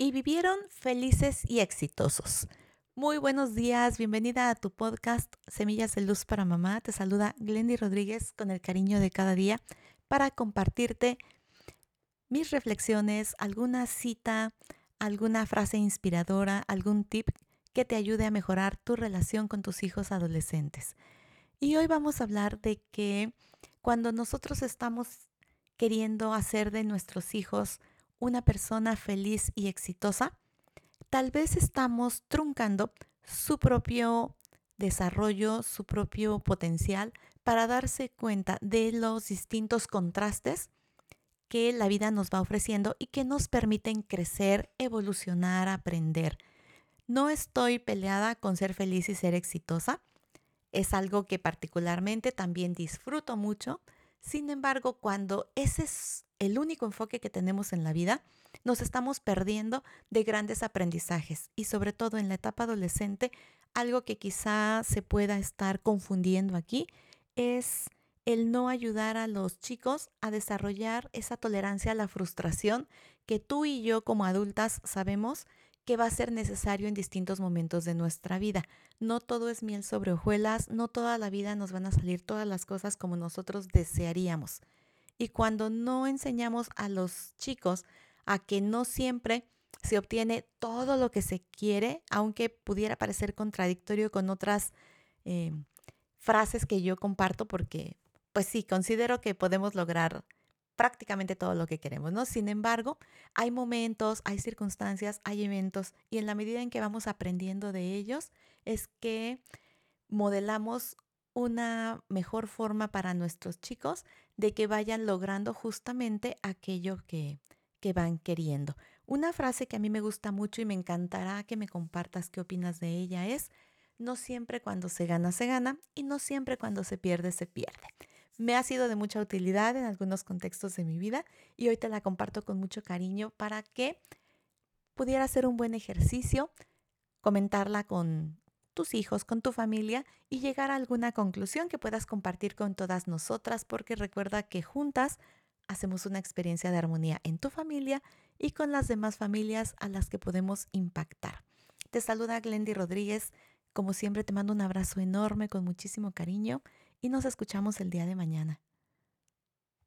y vivieron felices y exitosos. Muy buenos días, bienvenida a tu podcast Semillas de Luz para Mamá. Te saluda Glendy Rodríguez con el cariño de cada día para compartirte mis reflexiones, alguna cita, alguna frase inspiradora, algún tip que te ayude a mejorar tu relación con tus hijos adolescentes. Y hoy vamos a hablar de que cuando nosotros estamos queriendo hacer de nuestros hijos una persona feliz y exitosa, tal vez estamos truncando su propio desarrollo, su propio potencial para darse cuenta de los distintos contrastes que la vida nos va ofreciendo y que nos permiten crecer, evolucionar, aprender. No estoy peleada con ser feliz y ser exitosa. Es algo que particularmente también disfruto mucho. Sin embargo, cuando ese es el único enfoque que tenemos en la vida, nos estamos perdiendo de grandes aprendizajes y sobre todo en la etapa adolescente, algo que quizá se pueda estar confundiendo aquí es el no ayudar a los chicos a desarrollar esa tolerancia a la frustración que tú y yo como adultas sabemos que va a ser necesario en distintos momentos de nuestra vida. No todo es miel sobre hojuelas, no toda la vida nos van a salir todas las cosas como nosotros desearíamos. Y cuando no enseñamos a los chicos a que no siempre se obtiene todo lo que se quiere, aunque pudiera parecer contradictorio con otras eh, frases que yo comparto, porque pues sí, considero que podemos lograr prácticamente todo lo que queremos, ¿no? Sin embargo, hay momentos, hay circunstancias, hay eventos y en la medida en que vamos aprendiendo de ellos es que modelamos una mejor forma para nuestros chicos de que vayan logrando justamente aquello que, que van queriendo. Una frase que a mí me gusta mucho y me encantará que me compartas qué opinas de ella es, no siempre cuando se gana se gana y no siempre cuando se pierde se pierde. Me ha sido de mucha utilidad en algunos contextos de mi vida y hoy te la comparto con mucho cariño para que pudiera ser un buen ejercicio, comentarla con tus hijos, con tu familia y llegar a alguna conclusión que puedas compartir con todas nosotras, porque recuerda que juntas hacemos una experiencia de armonía en tu familia y con las demás familias a las que podemos impactar. Te saluda Glendy Rodríguez. Como siempre te mando un abrazo enorme con muchísimo cariño y nos escuchamos el día de mañana.